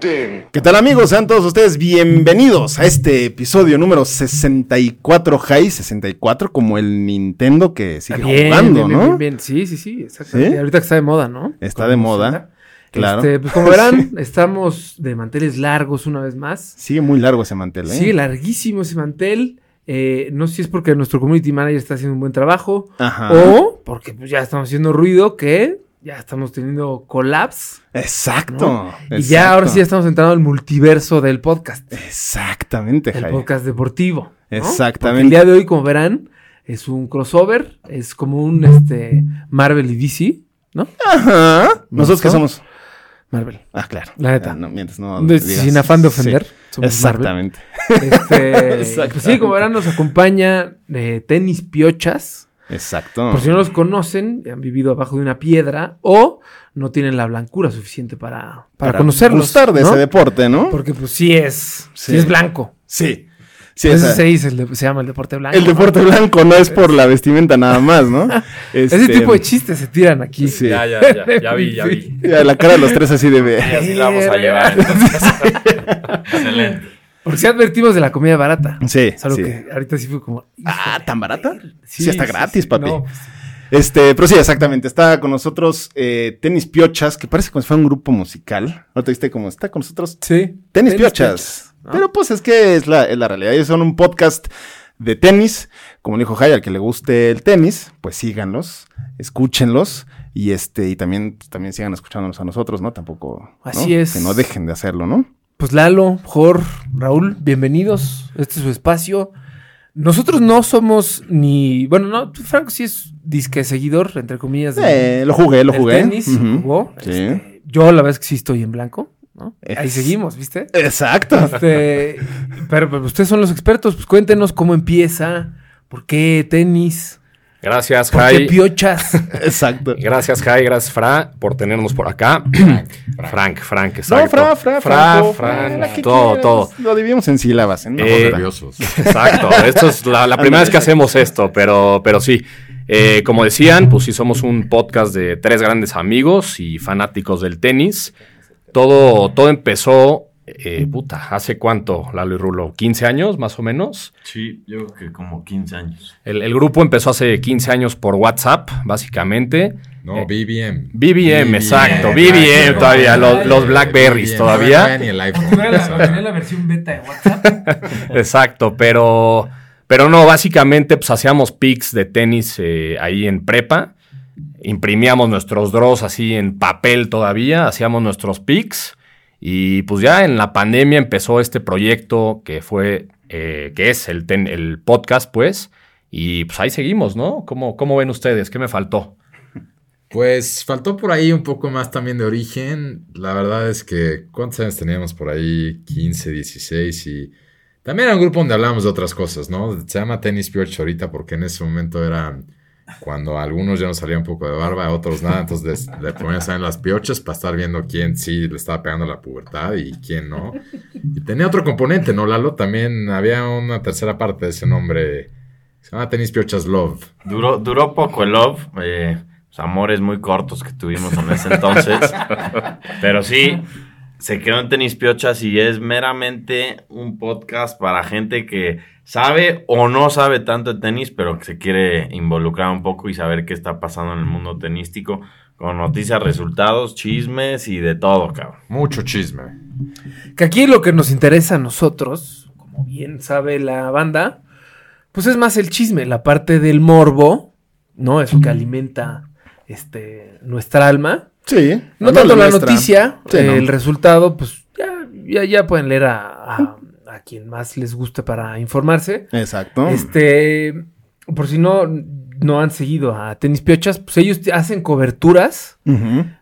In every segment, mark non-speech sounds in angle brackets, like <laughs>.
¿Qué tal amigos? Sean todos ustedes bienvenidos a este episodio número 64 High, 64 como el Nintendo que sigue Bien, jugando, bien, ¿no? bien, bien. Sí, sí, sí, exactamente. ¿Sí? Ahorita que está de moda, ¿no? Está de moda, claro. Este, pues como verán, <laughs> estamos de manteles largos una vez más. Sigue muy largo ese mantel, ¿eh? Sigue larguísimo ese mantel. Eh, no sé si es porque nuestro community manager está haciendo un buen trabajo Ajá. o porque pues, ya estamos haciendo ruido que ya estamos teniendo collapse. Exacto. ¿no? Y ya ahora sí estamos entrando al multiverso del podcast. Exactamente, El Jai. podcast deportivo. ¿no? Exactamente. Porque el día de hoy, como verán, es un crossover. Es como un este, Marvel y DC, ¿no? Ajá. ¿Nosotros qué somos? De Ah, claro. La neta. Ah, no, mientras no De- sin afán de Sí. ofender. somos Exactamente. Marvel. Este, <laughs> Exactamente. pues sí, como verán, nos acompaña eh, Tenis Piochas. Exacto. Por si no los conocen, han vivido abajo de una piedra o no tienen la blancura suficiente para, para, conocerlos. gustar de ¿no? ese deporte, ¿no? Porque pues sí es, sí. Sí. es blanco. Sí. Sí, esa- se, dice, se llama el deporte blanco. el ¿no? deporte blanco no es por la vestimenta nada más, ¿no? <laughs> Ese Este, tipo de chistes se tiran aquí. Sí. Ya, ya, ya, <laughs> ya vi, ya vi. Ya, la cara de los tres así de... Y así la vamos a llevar. <laughs> Excelente. Porque si advertimos de la comida barata. Sí, sí. que ahorita sí fue como. Ah, ¿tan barata? Sí, Sí, está sí, gratis, sí. papi. No, pues, Este, pero sí, exactamente. Está con nosotros eh, Tenis Piochas, que parece como si fuera un grupo musical. ¿No te viste cómo está con nosotros? sí. Tenis, Piochas. ¿no? Pero pues es que es la, es la realidad. Ellos son un podcast de tenis. Como le dijo Jai, al que le guste el tenis, pues síganlos, escúchenlos. Y este, y también, pues, también sigan escuchándonos a nosotros, ¿no? Tampoco. ¿no? Así es. Que no dejen de hacerlo, ¿no? Pues Lalo, Jor, Raúl, bienvenidos. Este es su espacio. Nosotros no somos ni. Bueno, no, Franco sí es disque seguidor, entre comillas. de- Eh, lo jugué, lo jugué. tenis, Ujú. jugó. Sí. Este, yo la verdad es que sí estoy en blanco, ¿no? Ahí Es- seguimos, ¿viste? Exacto. Este, pero, pero ustedes son los expertos, pues cuéntenos cómo empieza, por qué tenis, Gracias, Jai. piochas. <laughs> Exacto. Gracias, Jai. Gracias, Fra, por tenernos por acá. <clears throat> Frank, Frank, No, exacto. Fra, Fra, Fra, la que todo, todo. Lo dividimos en sílabas. ¿eh? Eh, Nerviosos. <laughs> Exacto. Esto es la, la primera vez que hacemos esto, pero, pero sí. Eh, como decían, pues sí somos un podcast de tres grandes amigos y fanáticos del tenis. Todo, todo empezó, eh, puta, ¿hace cuánto, Lalo y Rulo? ¿15 años, más o menos? Sí, yo creo que como 15 años. El, el grupo empezó hace 15 años por WhatsApp, básicamente. No, Eh, BBM. BBM, exacto. BBM exacto. todavía, los, los Blackberries BBM, todavía. No era ni el iPhone. la versión beta de WhatsApp. <laughs> Exacto, pero, pero no, básicamente pues hacíamos pics de tenis eh, ahí en prepa. Imprimíamos nuestros draws así en papel todavía, hacíamos nuestros pics. Y pues ya en la pandemia empezó este proyecto que fue, eh, que es el, el podcast, pues. Y pues ahí seguimos, ¿no? ¿Cómo, ¿Cómo ven ustedes? ¿Qué me faltó? Pues faltó por ahí un poco más también de origen. La verdad es que, ¿cuántos años teníamos por ahí? 15, 16 y... También era un grupo donde hablábamos de otras cosas, ¿no? Se llama Tennis Pioch ahorita porque en ese momento era cuando algunos ya nos salía un poco de barba, otros nada, entonces les- le ponías en las piochas para estar viendo quién sí le estaba pegando la pubertad y quién no. Y tenía otro componente, ¿no, Lalo? También había una tercera parte de ese nombre. Se llama Tennis Piochas Love. Duró, duró poco el love, eh, pues, amores muy cortos que tuvimos en ese entonces. Pero sí, se quedó en Tenis Piochas y es meramente un podcast para gente que sabe o no sabe tanto de tenis, pero que se quiere involucrar un poco y saber qué está pasando en el mundo tenístico con noticias, resultados, chismes y de todo, cabrón. Mucho chisme. Que aquí lo que nos interesa a nosotros, como bien sabe la banda, pues es más el chisme, la parte del morbo, ¿no? Eso que alimenta este, nuestra alma. Sí. No tanto la nuestra. noticia, Sí, eh, no. el resultado, pues ya, ya, ya pueden leer a, a- a quien más les guste para informarse. Exacto. Este, por si no, no han seguido a Tenis Piochas, pues ellos hacen coberturas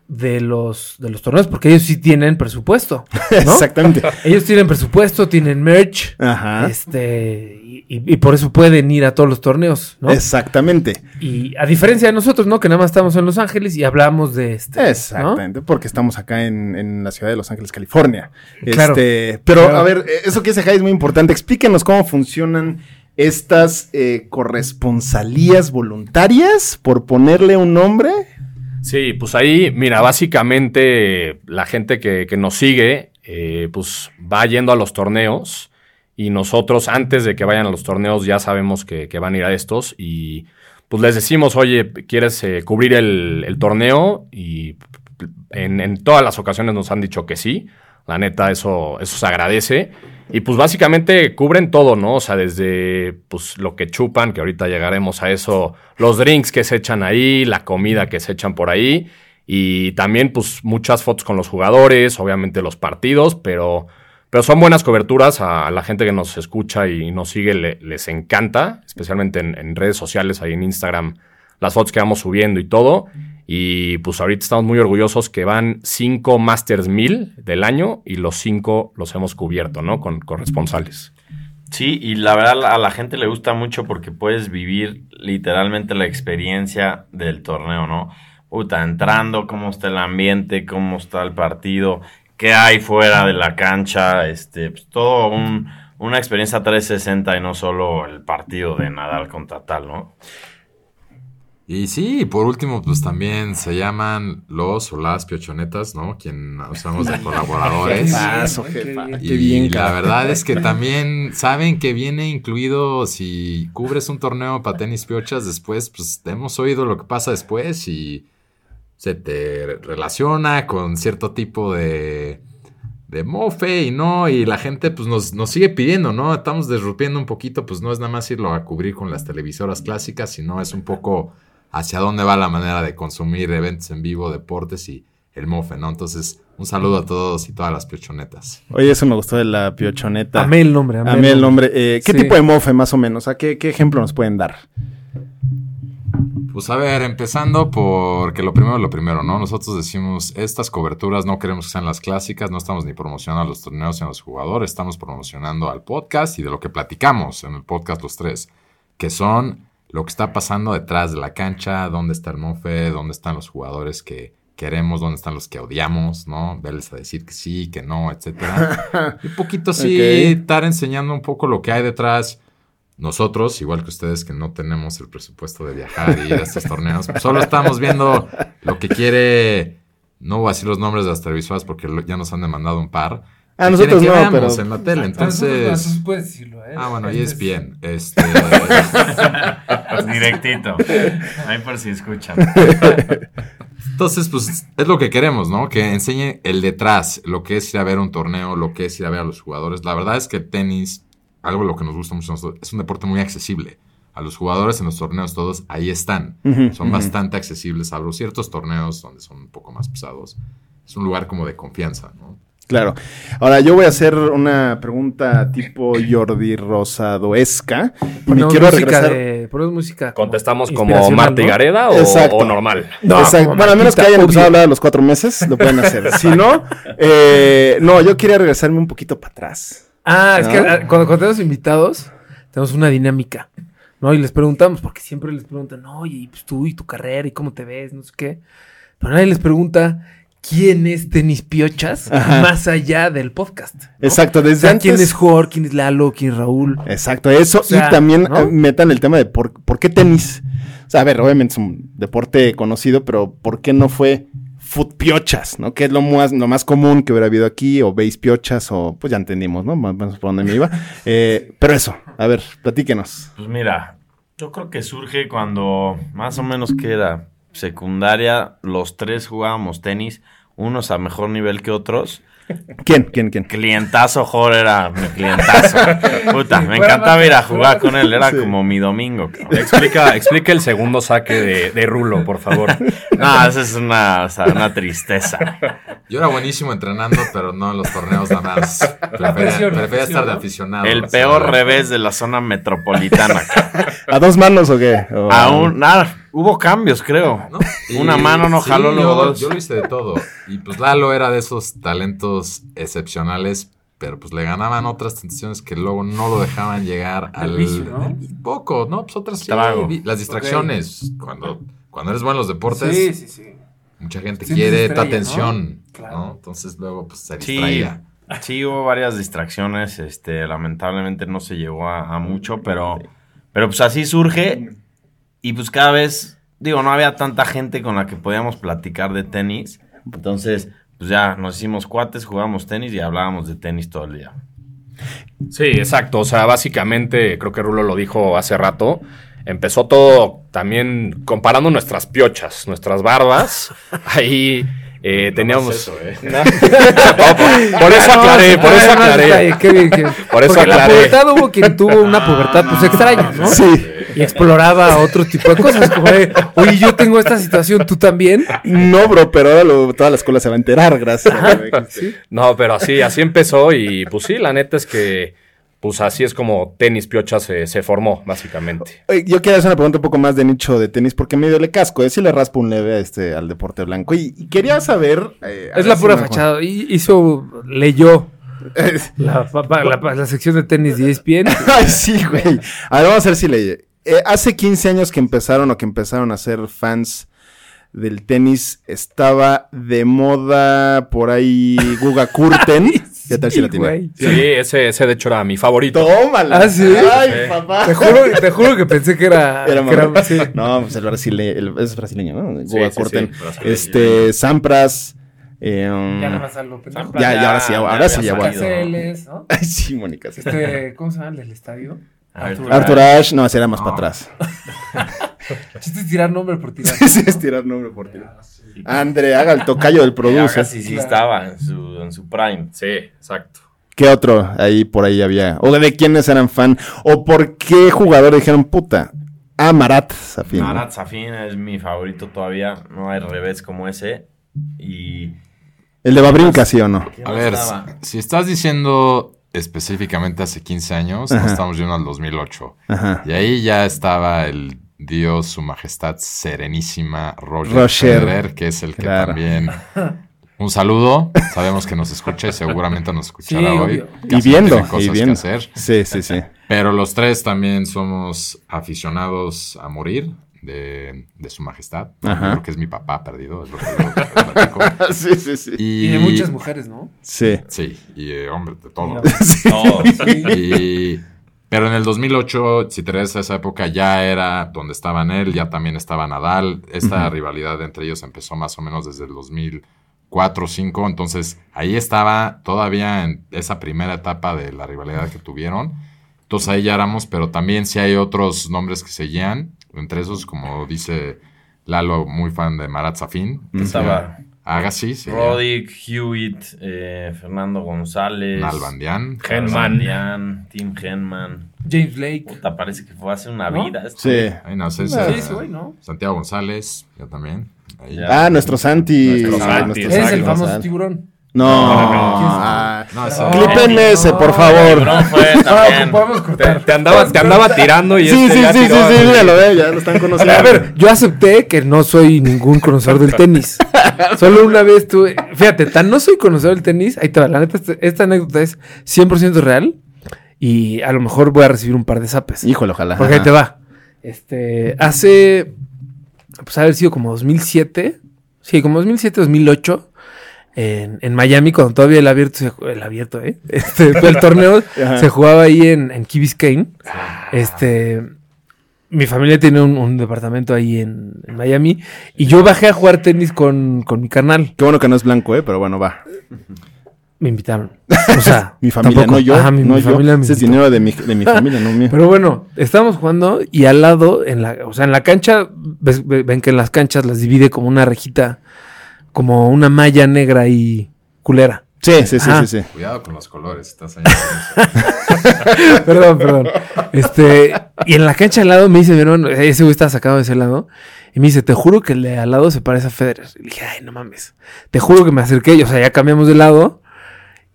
de los, de los torneos, porque ellos sí tienen presupuesto. <laughs> ¿no? Exactamente. Ellos tienen presupuesto, tienen merch, Ajá. este, y, por eso pueden ir a todos los torneos, ¿no? Exactamente. Y a diferencia de nosotros, ¿no? Que nada más estamos en Los Ángeles y hablamos de este. ¿no? Exactamente, porque estamos acá en, en la ciudad de Los Ángeles, California. Claro. Este, pero, Claro. a ver, eh, eso que dice Jai es muy importante. Explíquenos cómo funcionan estas eh, corresponsalías voluntarias, por ponerle un nombre. Sí, pues ahí, mira, básicamente la gente que, que nos sigue, eh, pues va yendo a los torneos y nosotros antes de que vayan a los torneos ya sabemos que, que van a ir a estos y pues les decimos, oye, ¿quieres eh, cubrir el, el torneo? Y en, en todas las ocasiones nos han dicho que sí. La neta, eso, eso se agradece. Y pues básicamente cubren todo, ¿no? O sea, desde pues lo que chupan, que ahorita llegaremos a eso, los drinks que se echan ahí, la comida que se echan por ahí. Y también pues muchas fotos con los jugadores, obviamente los partidos, pero, pero son buenas coberturas a la gente que nos escucha y nos sigue, le- les encanta, especialmente en, en redes sociales, ahí en Instagram, las fotos que vamos subiendo y todo. Y pues ahorita estamos muy orgullosos que van cinco Masters 1000 del año y los cinco los hemos cubierto, ¿no? Con corresponsales. Sí, y la verdad a la gente le gusta mucho porque puedes vivir literalmente la experiencia del torneo, ¿no? Puta, entrando, cómo está el ambiente, cómo está el partido, qué hay fuera de la cancha, este, pues, todo un- una experiencia 360 y no solo el partido de Nadal contra tal, ¿no? Y sí, y por último, pues también se llaman los o las piochonetas, ¿no? Quien usamos de <laughs> colaboradores. Paso, jefa. Y Qué bien, la verdad es que <laughs> también saben que viene incluido si cubres un torneo para tenis piochas después, pues hemos oído lo que pasa después y se te relaciona con cierto tipo de, de mofe y no, y la gente pues nos, nos sigue pidiendo, ¿no? Estamos desrupiendo un poquito, pues no es nada más irlo a cubrir con las televisoras clásicas, sino es un poco hacia dónde va la manera de consumir eventos en vivo, deportes y el mofe, ¿no? Entonces, un saludo a todos y todas las piochonetas. Oye, eso me gustó de la piochoneta. Amé el nombre, amé, Amé el nombre. Eh, ¿Qué Sí. tipo de mofe más o menos? ¿A qué, qué ejemplo nos pueden dar? Pues a ver, empezando porque lo primero es lo primero, ¿no? Nosotros decimos, estas coberturas no queremos que sean las clásicas, no estamos ni promocionando a los torneos ni a los jugadores, estamos promocionando al podcast y de lo que platicamos en el podcast los tres, que son lo que está pasando detrás de la cancha, dónde está el mofe, dónde están los jugadores que queremos, dónde están los que odiamos, ¿no? Verles a decir que sí, que no, etcétera. <laughs> Y un poquito sí, Ok. estar enseñando un poco lo que hay detrás. Nosotros, igual que ustedes que no tenemos el presupuesto de viajar y ir a estos torneos, pues solo estamos viendo lo que quiere, no voy a decir los nombres de las televisoras porque ya nos han demandado un par. A que nosotros no, veamos pero- en la tele, entonces... puedes decirlo, ¿eh? Ah, bueno, y es bien. <laughs> Este, Directito. Ahí por si escuchan. Entonces, pues es lo que queremos, ¿no? Que enseñe el detrás, lo que es ir a ver un torneo, lo que es ir a ver a los jugadores. La verdad es que el tenis, algo lo que nos gusta mucho, a nosotros, es un deporte muy accesible. A los jugadores en los torneos todos ahí están. Son bastante accesibles, salvo ciertos torneos donde son un poco más pesados. Es un lugar como de confianza, ¿no? Claro. Ahora yo voy a hacer una pregunta tipo <clears throat> Jordi Rosadoesca. Me Ponemos quiero música regresar. de- música ¿Contestamos como Marta y ¿no? Gareda o, o normal? No, Exacto. Bueno, a menos que hayan empezado a hablar a los cuatro meses, lo pueden hacer. <laughs> si no, eh, no, yo quería regresarme un poquito para atrás. Ah, es que ¿No? ah, cuando, cuando tenemos invitados, tenemos una dinámica, ¿no? Y les preguntamos, porque siempre les preguntan, oye, y pues tú y tu carrera y cómo te ves, no sé qué. Pero nadie les pregunta quién es Tenis Piochas Ajá. más allá del podcast. ¿no? Exacto, O desde sea, antes. quién es Jorge, quién es Lalo, quién es Raúl. Exacto, eso. O sea, y también ¿no? eh, metan el tema de por, por qué tenis. O sea, a ver, obviamente es un deporte conocido, pero ¿por qué no fue futpiochas, ¿no? Que es lo más, lo más común que hubiera habido aquí, o base piochas, o pues ya entendimos, ¿no? Más o menos por dónde me iba. <laughs> Eh, pero eso, a ver, platíquenos. Pues mira, yo creo que surge cuando más o menos que era secundaria, los tres jugábamos tenis, unos a mejor nivel que otros. ¿Quién? ¿Quién? ¿Quién? Clientazo, Jorge era mi clientazo. Puta, me encantaba ir a jugar con él, era como mi domingo. cabrón. Explica, explica el segundo saque de, de Rulo, por favor. No, esa es una, o sea, una tristeza. Yo era buenísimo entrenando, pero no en los torneos nada más. Prefería, prefería estar de aficionado. El peor revés de la zona metropolitana. cabrón. ¿A dos manos o qué? O- Aún, nada, hubo cambios, creo. ¿no? Y- Una mano no sí, jaló, luego yo, dos. yo lo hice de todo. Y pues Lalo era de esos talentos excepcionales, pero pues le ganaban otras tentaciones que luego no lo dejaban llegar al... vicio, ¿no? Poco, ¿no? Pues otras sí. Las distracciones. Cuando, cuando eres bueno en los deportes, Sí, sí, sí. mucha gente Sí, quiere tu atención, ¿no? Claro. ¿no? Entonces luego pues se Sí, distraía. sí hubo varias distracciones, este, lamentablemente no se llegó a, a mucho, pero, pero pues así surge y pues cada vez, digo, no había tanta gente con la que podíamos platicar de tenis, entonces pues ya nos hicimos cuates, jugábamos tenis y hablábamos de tenis todo el día. Sí, exacto. O sea, básicamente, creo que Rulo lo dijo hace rato. Empezó todo también comparando nuestras piochas, nuestras barbas. <laughs> Ahí eh, teníamos. <laughs> No, por, por eso aclaré, por eso aclaré. Qué bien, qué bien. Por eso Porque la aclaré. pubertad hubo quien tuvo una pubertad pues extraña, ¿no? Sí. Y exploraba otro tipo de cosas, como de, oye, yo tengo esta situación, ¿tú también? No, bro, pero ahora lo- toda la escuela se va a enterar, gracias. No, pero así, así empezó. Y pues sí, la neta es que. Pues así es como tenis piocha se, se formó, básicamente. Yo quiero hacer una pregunta un poco más de nicho de tenis, porque medio le casco, es si le raspo un leve este, al deporte blanco. Y, y quería saber. eh, Es la si pura fachada. Y- Hizo, leyó <laughs> la, la- la sección de tenis de ESPN. Ay, sí, güey. A ver, vamos a ver si le. Eh, hace 15 años que empezaron o que empezaron a ser fans del tenis, estaba de moda por ahí Guga <laughs> Kurten. ¿Qué tal si la tiene? Sí, ese, ese de hecho era mi favorito. Tómala. Ah, ¿sí? Ay, Sí. papá. Te juro, te juro que pensé que era. <laughs> Era que era- mamá. sí. No, pues el brasileño, el- es brasileño, ¿no? Guga sí, Kurten. este, Sampras. eh, um, Ya nada más algo pendejo. Ya, ya, ahora sí, Ya, ahora ya sí, ya ¿no? <laughs> Ay, sí, Mónica. sí. Este, ¿cómo se llama el del estadio? Arthur Arthur Ashe, no, ese era más para atrás. <laughs> Chiste es tirar nombre por tirar. <laughs> sí, es tirar nombre por tirar. André, haga el tocayo del <laughs> producer. Casi sí estaba en su, en su prime. Sí, exacto. ¿Qué otro ahí por ahí había? ¿O de quiénes eran fan? ¿O por qué jugador dijeron, puta, a Marat Safin? Marat Safin es mi favorito todavía, no hay revés como ese. Y El de Babrinka, ¿sí o no? ¿quién A ver, si estás diciendo específicamente hace 15 años, nos Ajá. estamos yendo al 2008. Ajá. Y ahí ya estaba el Dios, su majestad serenísima Roger, Roger. Federer, que es el que Claro. también... <laughs> Un saludo, sabemos que nos escucha y seguramente nos escuchará Sí, hoy. Y viendo, cosas y que viendo. hacer. Sí, sí, sí. Pero los tres también somos aficionados a morir de, de su majestad. Ajá. Creo que es mi papá perdido, es lo que yo platico. <laughs> sí, sí, sí. Y de muchas mujeres, ¿no? Sí. Sí, y eh, hombre, de todo. <laughs> Sí. <laughs> No, Y- pero en el 2008, si te regresas a esa época, ya era donde estaban él, ya también estaba Nadal. Esta rivalidad entre ellos empezó más o menos desde el 2004 o 2005. Entonces, ahí estaba todavía en esa primera etapa de la rivalidad que tuvieron. Entonces, ahí ya éramos, pero también sí hay otros nombres que seguían. Entre esos, como dice Lalo, muy fan de Marat Safin. que estaba Agassi, sí. Roddick, Hewitt, eh, Fernando González, Nalbandian. Henman. Tim Henman. James Blake. Puta, parece que fue hace una ¿No? vida. esto. Sí. Ahí no sé, Sí, sí, güey, ¿no? Santiago González, yo también. Ahí. Ah, nuestro Santi. Nuestro Santi, nuestro Ese es el Santi. famoso tiburón. No. No. No. Clipen ese, por favor. Fue No, también. podemos Te, cortar. te andaba, te andaba tirando y Sí, este sí, ya sí, sí, tiró sí, así. míralo, eh, ya lo están <laughs> conociendo. A ver, yo acepté que no soy ningún conocedor del tenis. <laughs> Solo una vez tuve. Fíjate, tan no soy conocedor del tenis. Ahí te va. La neta, esta anécdota es 100% real. Y a lo mejor voy a recibir un par de zapes. Híjole, ojalá. Porque ahí te va. Este. Hace. Pues haber sido como 2007. Sí, como 2007, 2008. En, en Miami, cuando todavía el abierto, se el abierto, ¿eh? <laughs> Este, el torneo <laughs> se jugaba ahí en, en Key Biscayne. Este, mi familia tiene un, un departamento ahí en, en Miami y yo bajé a jugar tenis con, con mi carnal. Qué bueno que no es blanco, eh, pero bueno, va. Me invitaron. <laughs> O sea, Mi familia, tampoco- no yo. Ajá, mi, no mi yo. familia me Ese es dinero de mi, de mi familia, no mío. Pero bueno, estábamos jugando y al lado, en la, o sea, en la cancha, ves- ve- ven que en las canchas las divide como una rejita, como una malla negra y culera. Sí, sí, sí, sí, sí. Cuidado con los colores, estás ahí. <laughs> perdón, perdón. Este, y en la cancha al lado me dice mi hermano, ese güey estaba sacado de ese lado, y me dice, te juro que el de al lado se parece a Federer. Y le dije, ay, no mames. Te juro que me acerqué, y, o sea, ya cambiamos de lado.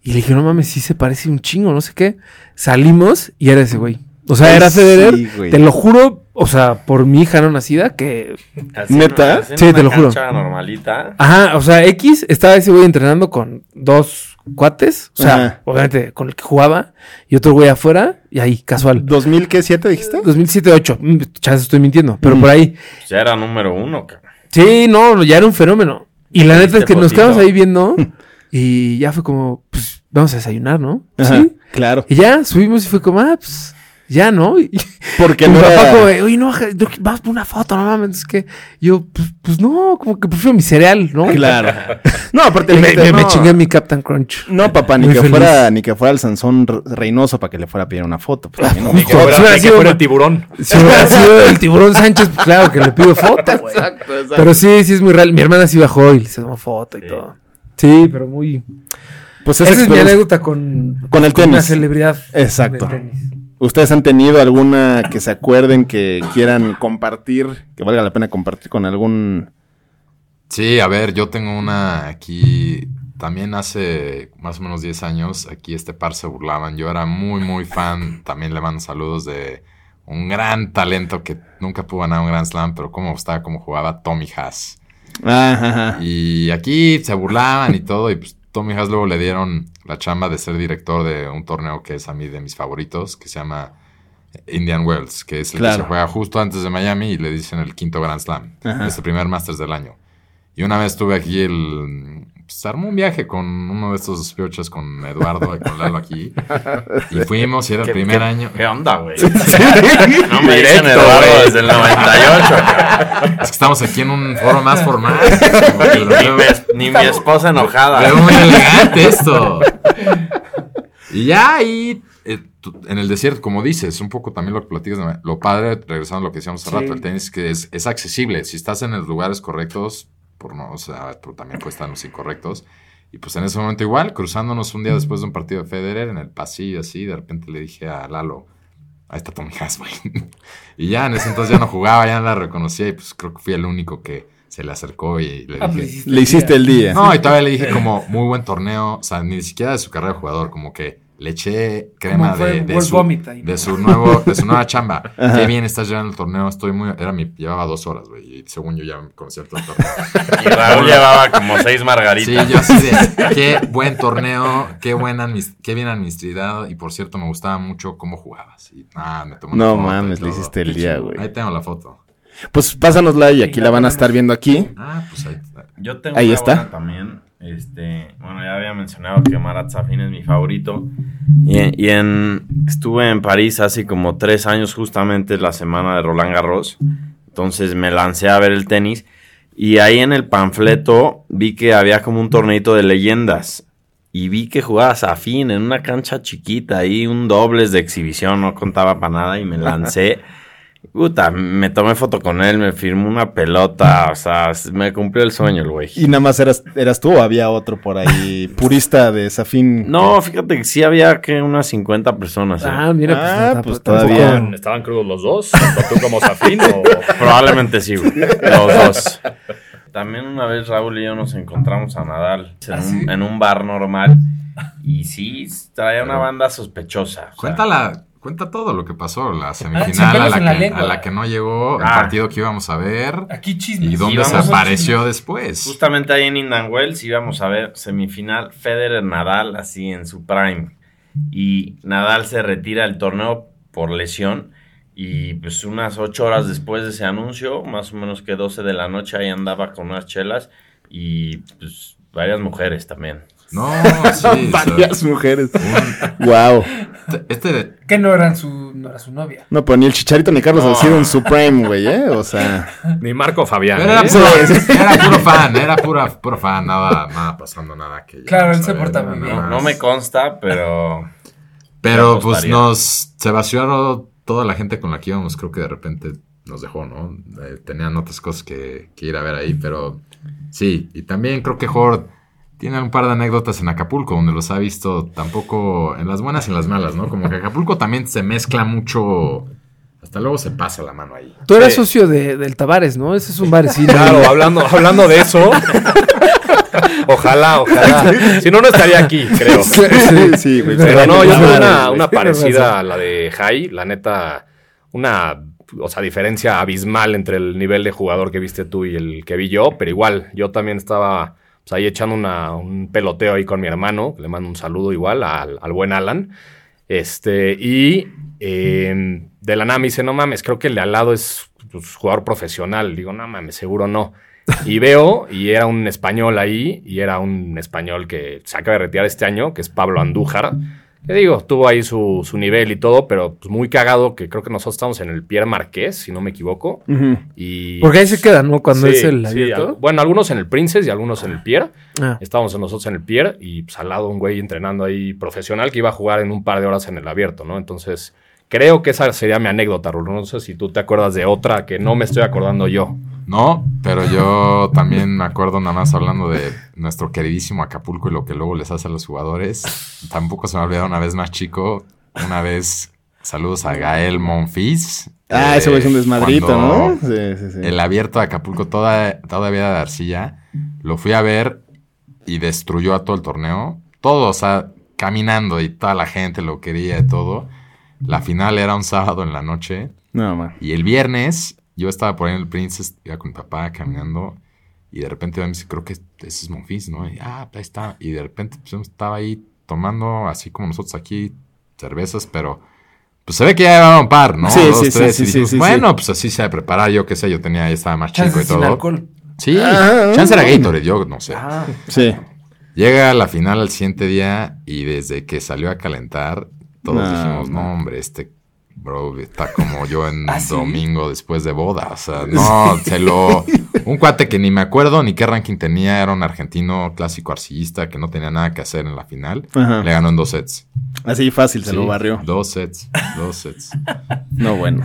Y le dije, no mames, sí se parece un chingo, no sé qué. Salimos y era ese güey. O sea, Ay, era Federer. sí, te lo juro, o sea, por mi hija no nacida, que Así ¿Neta? una- Sí, una te lo juro. normalita. Ajá, o sea, X estaba ese güey entrenando con dos cuates, o sea, Ajá. obviamente con el que jugaba, y otro güey afuera, y ahí, casual. ¿2000 qué? ¿7 dijiste? 2007-2008, mm, chance estoy mintiendo, pero por ahí. Pues ya era número uno, cabrón. Sí, no, ya era un fenómeno. Y la neta es que nos quedamos ahí viendo, <laughs> y ya fue como, pues, vamos a desayunar, ¿no? Ajá, Sí. Claro. Y ya subimos y fue como, ah, pues, ya, ¿no? Porque <laughs> no papá era- como, oye, no, vamos por una foto, no mames, es que yo, pues, pues no, como que prefiero mi cereal, ¿no? Claro. <laughs> No, aparte le me, dijiste, me- me no, chingué mi Captain Crunch. No, papá, ni Muy que feliz. fuera, ni que fuera el Sansón Re- Reynoso para que le fuera a pedir una foto. Pues, también no. Ni que fuera, Si ni que fuera el tiburón. Si hubiera sido el tiburón Sánchez, pues claro que le pido foto, <laughs> güey. Pero sí, sí es muy real. Mi hermana sí bajó y se tomó foto y todo. Sí, pero muy. Pues Esa esa es mi anécdota con, Con el una tenis. celebridad. Exacto. del tenis. ¿Ustedes han tenido alguna que se acuerden que quieran compartir, que valga la pena compartir con algún... Sí, a ver, yo tengo una aquí, también hace más o menos 10 años, aquí este par se burlaban, yo era muy, muy fan, también le mando saludos de un gran talento que nunca pudo ganar un Grand Slam, pero cómo estaba, cómo jugaba Tommy Haas. Ajá, Y aquí se burlaban y todo, y pues Tommy luego le dieron la chamba de ser director de un torneo que es a mí de mis favoritos, que se llama Indian Wells, que es el que se juega justo antes de Miami y le dicen el quinto Grand Slam. Ajá. Es el primer Masters del año. Y una vez tuve aquí el... Se armó un viaje con uno de estos pioches, con Eduardo y con Lalo aquí. <laughs> Y fuimos y era el ¿Qué- primer qué- año. ¿Qué onda, güey? No me dicen Eduardo desde el 98. cabrón. Es que estamos aquí en un foro más formal. Como <laughs> que Ni, lo ni veo- mi, ni mi esposa enojada. Veo muy elegante esto. Y ya ahí, eh, tú- en el desierto, como dices, un poco también lo que platicas, de- lo padre, regresando a lo que decíamos hace rato, el tenis, que es, es accesible. Si estás en los lugares correctos, por no, o sea, pero también cuestan los incorrectos. Y pues en ese momento igual, cruzándonos un día después de un partido de Federer en el pasillo así, de repente le dije a Lalo, ahí está Tommy güey. <laughs> y ya en ese entonces ya no jugaba, ya no la reconocía y pues creo que fui el único que se le acercó y le Ah, pues, dije... Le hiciste el día. No, y todavía le dije como muy buen torneo, o sea, ni siquiera de su carrera de jugador, como que le eché crema de, de su, ahí. de su nuevo, de su nueva chamba. <laughs> Ajá. Qué bien estás llevando el torneo, estoy muy, era mi, llevaba dos horas, güey, y según yo ya me conocía el torneo. <laughs> Y Raúl llevaba como seis Sí, margaritas. yo así de, <laughs> qué buen torneo, qué buen qué bien administrado, y por cierto me gustaba mucho cómo jugabas. Y nada, me tomó No mames, le hiciste el día, güey. Ahí tengo la foto. Pues pásanosla y aquí la van a estar viendo aquí. Ah, pues ahí. Yo tengo Ahí una está. buena también. Este, bueno, ya había mencionado que Marat Safin es mi favorito. Y, y en, estuve en París hace como tres años, justamente la semana de Roland Garros. Entonces me lancé a ver el tenis. Y ahí en el panfleto vi que había como un torneito de leyendas. Y vi que jugaba Safin en una cancha chiquita, ahí un dobles de exhibición, no contaba para nada. Y me lancé. <laughs> Puta, me tomé foto con él, me firmó una pelota, o sea, me cumplió el sueño el güey. Y nada más eras, eras tú o había otro por ahí, <laughs> purista de Safin. No, fíjate que sí había que unas 50 personas. ¿eh? Ah, mira, pues, Ah, no, pues, tampoco- todavía. ¿Estaban, estaban crudos los dos? ¿Tanto tú como Safin? o- <laughs> Probablemente sí, güey, los dos. También una vez Raúl y yo nos encontramos a Nadal en, ¿Ah, un, sí? en un bar normal y sí, traía una banda sospechosa. o sea, Cuenta, todo lo que pasó, la sin semifinal a la, que, a la que no llegó, el Ah. partido que íbamos a ver Aquí chisme. y dónde íbamos se a apareció después. Justamente ahí en Indian Wells íbamos a ver semifinal Federer-Nadal así en su prime. Y Nadal se retira del torneo por lesión. Y pues unas ocho horas después de ese anuncio, más o menos que 12 de la noche, ahí andaba con unas chelas y pues varias mujeres también. No, sí. o sea, Varias mujeres. <laughs> un- wow. este, Que no, eran su, no era su novia. No, pero ni el Chicharito ni Carlos No. En su prime, güey, ¿eh? O sea... <laughs> Ni Marco Fabián. era, ¿eh? puro, era puro fan, era pura, puro fan, nada, nada pasando, nada que Claro, él se porta muy bien. No, me consta, pero Pero pues nos se vació toda la gente con la que íbamos, creo que de repente nos dejó, ¿no? Eh, tenían otras cosas que, que ir a ver ahí, pero sí, y también creo que Horde tiene un par de anécdotas en Acapulco, donde los ha visto tampoco en las buenas y en las malas, ¿no? Como que Acapulco también se mezcla mucho. Hasta luego se pasa la mano ahí. Tú eras Sí. socio de, del Tavares, ¿no? Ese es un barecito. Claro, hablando, hablando de eso. ojalá, ojalá. Si no, no estaría aquí, creo. Sí, sí, güey. Pero no, yo tuve una, una parecida a la de Jai. La neta, una o sea, diferencia abismal entre el nivel de jugador que viste tú y el que vi yo. Pero igual, yo también estaba pues, ahí echando un peloteo ahí con mi hermano. Le mando un saludo igual al, buen Alan. Este, y de la nada me dice, no mames, creo que el de al lado es pues, jugador profesional. Digo, no mames, seguro no. Y veo, y era un español ahí, y era un español que se acaba de retirar este año, que es Pablo Andújar. Que digo, tuvo ahí su, su nivel y todo, pero pues, muy cagado, que creo que nosotros estamos en el Pierre Marqués, si no me equivoco. Y, Porque ahí se queda, ¿no? Cuando Sí, es el sí, abierto. al- bueno, algunos en el Princess y algunos en el Pierre. Ah. Estábamos nosotros en el Pier y pues, al lado un güey entrenando ahí profesional que iba a jugar en un par de horas en el abierto, ¿no? Entonces, creo que esa sería mi anécdota, Rulo. No sé si tú te acuerdas de otra que no me estoy acordando yo. No, pero yo también me acuerdo nada más hablando de nuestro queridísimo Acapulco y lo que luego les hace a los jugadores. Tampoco se me ha olvidado una vez más chico, una vez saludos a Gael Monfils. Ah, Eh, ese güey es un desmadrito, cuando ¿no? Sí, sí, sí. El abierto de Acapulco toda, todavía de arcilla. Lo fui a ver y destruyó a todo el torneo. Todo, o sea, caminando y toda la gente lo quería y todo. La final era un sábado en la noche. No, man. Y el viernes yo estaba por ahí en el Princess, iba con mi papá caminando. Y de repente me dice, creo que ese es Monfils, ¿no? Y, ah, ahí está. Y de repente pues, yo estaba ahí tomando, así como nosotros aquí, cervezas, pero... Pues se ve que ya llevaban un par, ¿no? Sí, Dos, sí, sí, tres. sí, y sí, dijimos, sí, bueno, sí. pues así se ha. Yo qué sé, yo tenía, estaba más chico y sin todo. alcohol. Sí, Ah, chance era ah. Gatorade, yo no sé. Sí. Llega la final al siguiente día y desde que salió a calentar, todos No, dijimos, no. no, hombre, este bro está como yo en <laughs> ¿Ah, sí? domingo después de boda. O sea, no, <laughs> se lo... Un cuate que ni me acuerdo ni qué ranking tenía, era un argentino clásico arcillista que no tenía nada que hacer en la final. Ajá. Le ganó en dos sets. Así fácil se lo barrió. Dos sets, dos sets. <laughs> No, bueno.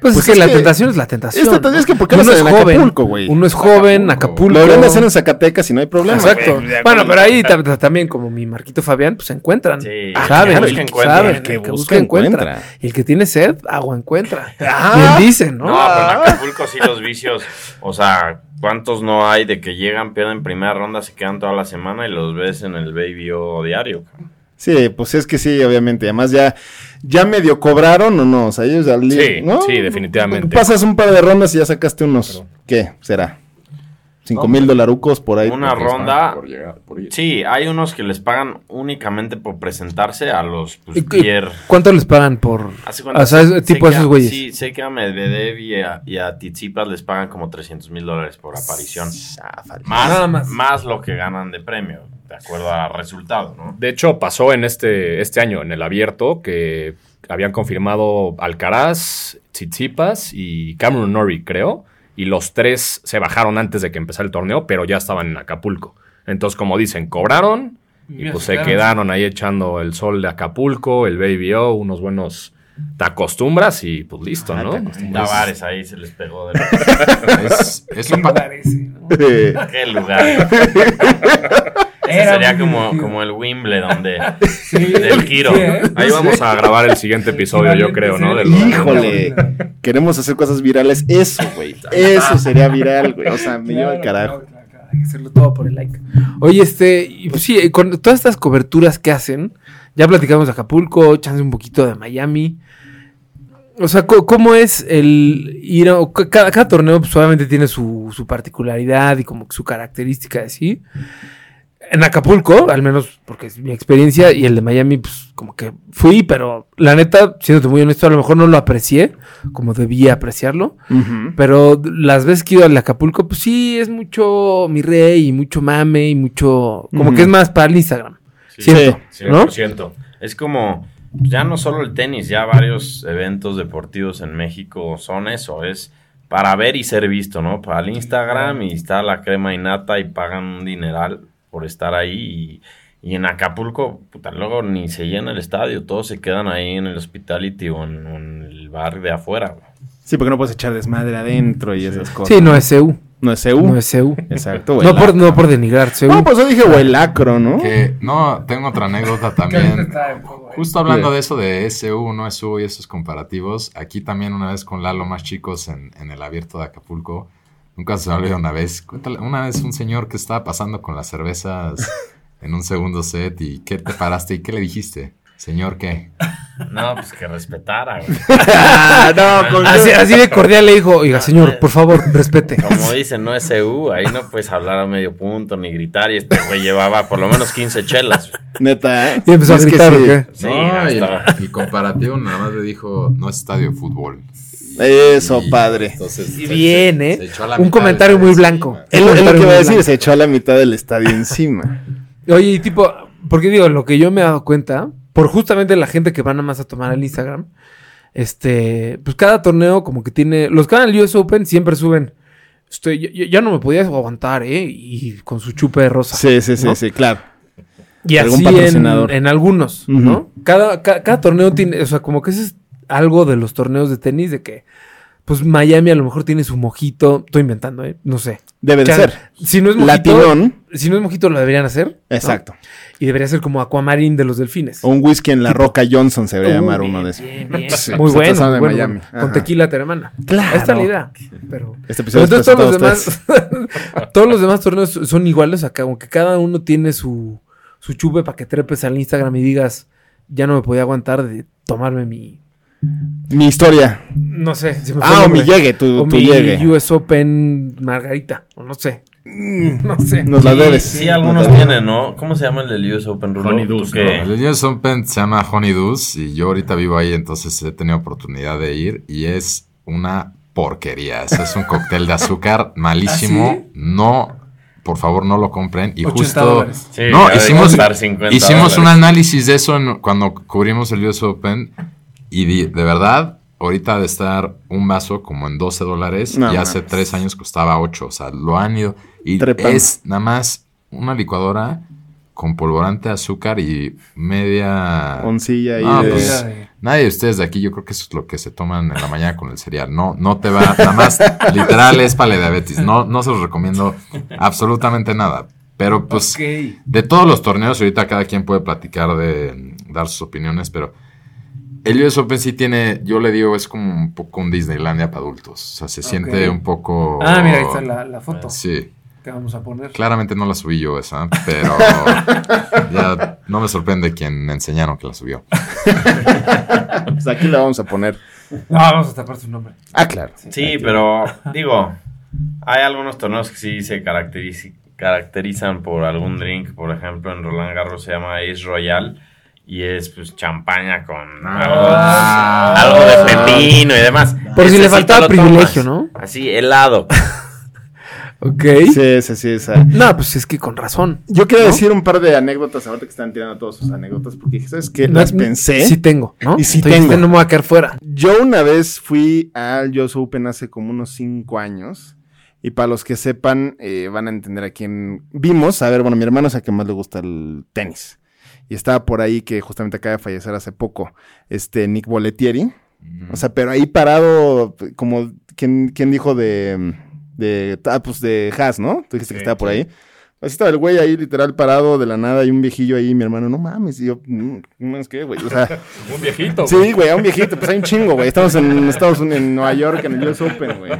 Pues, Pues es que la que- tentación es la tentación. es tentación, ¿no? es que ¿por qué Uno no es joven. Acapulco, güey? Uno es joven, Acapulco. Lo deberían de hacer en Zacatecas y no hay problema. Exacto. Bueno, pero ahí ta- ta- también, como mi Marquito Fabián, pues se encuentran. Sí, saben, el que encuentra. saben. El que El que busca busca encuentra. encuentra. Y el que tiene sed, agua encuentra. Ah. Bien dicen, ¿no? No, pero en Acapulco sí los vicios, o sea, ¿cuántos no hay de que llegan, pierden primera ronda, se quedan toda la semana y los ves en el Baby O diario? cabrón? Sí, pues es que sí, obviamente. Además ya, ya medio cobraron o no. O sea, ellos al Sí, sí, definitivamente. Pasas un par de rondas y ya sacaste unos, ¿qué será? Cinco mil dolarucos por ahí. Una ronda. pagan por llegar, por ir. Sí, hay unos que les pagan únicamente por presentarse a los pues, ¿Y cu- Pierre. ¿Cuánto les pagan por...? O sea, tipo esos güeyes. Sí, sé que a Medvedev y a, y a Tsitsipas les pagan como 300 mil dólares por aparición. Más, Nada más. más lo que ganan de premio, de acuerdo al resultado, ¿no? De hecho, pasó en este, este año, en el abierto, que habían confirmado Alcaraz, Tsitsipas y Cameron Norrie, creo. Y los tres se bajaron antes de que empezara el torneo, pero ya estaban en Acapulco. Entonces, como dicen, cobraron y Mira, pues se quedaron. ahí echando el sol de Acapulco, el Baby O, unos buenos te acostumbras y pues listo, ¿no? Tavares ahí se les pegó de Es, es <laughs> lo pa- <laughs> qué lugar. <laughs> Ese Era sería como, como el Wimbledon de, <laughs> del giro. Ahí vamos a grabar el siguiente episodio, yo creo, ¿no? Híjole, queremos hacer cosas virales. Eso, güey. <laughs> Eso sería viral, güey. O sea, me lleva el carajo. Hay que hacerlo todo por el like. Oye, este, pues sí, con todas estas coberturas que hacen, ya platicamos de Acapulco, chance un poquito de Miami. O sea, ¿cómo es el ir a, ca- cada, cada torneo pues, obviamente tiene su, su particularidad y como que su característica de sí. En Acapulco, al menos porque es mi experiencia, y el de Miami, pues como que fui, pero la neta, siéndote muy honesto, a lo mejor no lo aprecié como debía apreciarlo. Pero las veces que he ido al Acapulco, pues sí, es mucho mi rey y mucho mame y mucho. Como que es más para el Instagram. Siento, Sí, ¿no? 100%. Es como, ya no solo el tenis, ya varios eventos deportivos en México son eso, es para ver y ser visto, ¿no? Para el Instagram y está la crema y nata y pagan un dineral por estar ahí y, y en Acapulco, puta, luego ni se llena el estadio, todos se quedan ahí en el hospitality o en, en el bar de afuera, güey. Sí, porque no puedes echar desmadre adentro y esas cosas. Sí, no es EU. No es CU. No es CEU. Exacto, No por, no por denigrar CEU. No, pues yo dije, o el acro, ¿no? Que, no, tengo otra anécdota <laughs> también. Justo hablando de eso de SU, no SU y esos comparativos, aquí también una vez con Lalo más chicos en, en el abierto de Acapulco, nunca se me olvida una vez, cuéntale, una vez un señor que estaba pasando con las cervezas <laughs> en un segundo set y ¿qué te paraste y qué le dijiste? Señor, ¿qué? No, pues que respetara, güey. <laughs> Ah, no, con Así, así de cordial le dijo, oiga, señor, por favor, respete. Como dicen, no es EU, ahí no puedes hablar a medio punto ni gritar. Y este güey llevaba por lo menos 15 chelas. Neta, ¿eh? Y empezó a gritar, sí. ¿o qué? Sí, no, y, y <laughs> comparativo nada más le dijo, no es estadio de fútbol. Eso, Y padre. entonces, Y bien, se- ¿eh? se echó a la Un mitad comentario muy blanco. Es lo, que iba a decir, blanco. se echó a la mitad del estadio encima. Oye, y tipo, porque digo, lo que yo me he dado cuenta, por justamente la gente que va nada más a tomar al Instagram, este, pues cada torneo como que tiene, los que van al US Open siempre suben, estoy, yo- yo- ya no me podía aguantar, ¿eh? Y con su chupe de rosa. Sí, sí, sí, ¿no? sí, claro. Y Algún así en, patrocinador. en algunos. ¿no? Cada, ca- cada torneo tiene, o sea, como que ese es algo de los torneos de tenis, de que, pues Miami a lo mejor tiene su mojito, estoy inventando, ¿eh? No sé. Debe de O sea, ser. Si no es mojito, Latinón. si no es mojito lo deberían hacer. ¿no? Y debería ser como Aquamarín de los delfines. O un whisky en la Roca Johnson se debería Uh, llamar bien, uno de esos. bien, bien. <laughs> Sí, Muy pues, bueno, bueno, Miami. bueno. Con tequila te hermana. Claro. Ahí está la idea. Pero, Este pero episodio es entonces todos los demás, <laughs> todos los demás torneos son iguales acá, aunque cada uno tiene su, su chupe para que trepes al Instagram y digas, ya no me podía aguantar de tomarme mi, Mi historia. no sé. me Ah, o mi llegue, tu, o tu mi llegue. US Open Margarita, o no sé. No sé. Nos la debes. sí, algunos tienen, ¿no? ¿Cómo se llama el del US Open Rulo? Honeydews, ¿Tú qué? El US Open se llama Honeydews y yo ahorita vivo ahí, entonces he tenido oportunidad de ir y es una porquería. Eso es un cóctel de azúcar <laughs> malísimo. ¿Ah, sí? No, por favor, no lo compren. Y 80 justo... Sí, no, hicimos, costar 50 hicimos un análisis de eso en- cuando cubrimos el US Open y de verdad... Ahorita de estar un vaso como en 12 dólares No y hace mames. tres años costaba 8. O sea, lo han ido. Y Trepando. es nada más una licuadora con polvorante de azúcar y media... Oncilla ahí No, de- pues, nadie de ustedes de aquí, yo creo que eso es lo que se toman en la mañana con el cereal. No, no te va, nada más, <laughs> literal es para la diabetes. No, no se los recomiendo absolutamente nada. Pero pues, de todos los torneos, ahorita cada quien puede platicar de dar sus opiniones, pero el US Open sí tiene, yo le digo, es como un poco un Disneylandia para adultos. O sea, se siente un poco... Ah, mira, ahí está la, la foto Sí. que vamos a poner. Claramente no la subí yo esa, pero <laughs> ya no me sorprende quien me enseñaron que la subió. <laughs> Pues aquí la vamos a poner. No, vamos a tapar su nombre. Ah, claro. Sí, pero digo, hay algunos torneos que sí se caracteriz- caracterizan por algún drink. Por ejemplo, en Roland Garros se llama Ace Royal y es pues champaña con Ah. algo, algo de pepino y demás. Por si le faltaba privilegio, tomas. ¿no? Así, helado. <laughs> Ok. Sí, sí, sí. esa. No, pues es que con razón. Yo quiero ¿No? decir un par de anécdotas ahorita que están tirando todas sus anécdotas, porque dije, ¿sabes qué? No, Las pensé. Sí tengo, ¿no? Y sí Entonces, tengo. No me voy a quedar fuera. Yo una vez fui al US Open hace como unos cinco años. Y para los que sepan, eh, van a entender a quién vimos. A ver, bueno, mi hermano es el que más le gusta el tenis. Y estaba por ahí que justamente acaba de fallecer hace poco, este Nick Boletieri. O sea, pero ahí parado, como, ¿quién, quién dijo de, de, ah, pues de Haas, ¿no? Tú dijiste que estaba por ahí. Así estaba el güey ahí literal parado de la nada y un viejillo ahí, mi hermano, no mames, y yo, mm, no es que, güey, o sea, <laughs> Un viejito. Sí, güey, a un viejito, pues hay un chingo, güey. Estamos en Estados Unidos, en Nueva York, en el US Open, güey.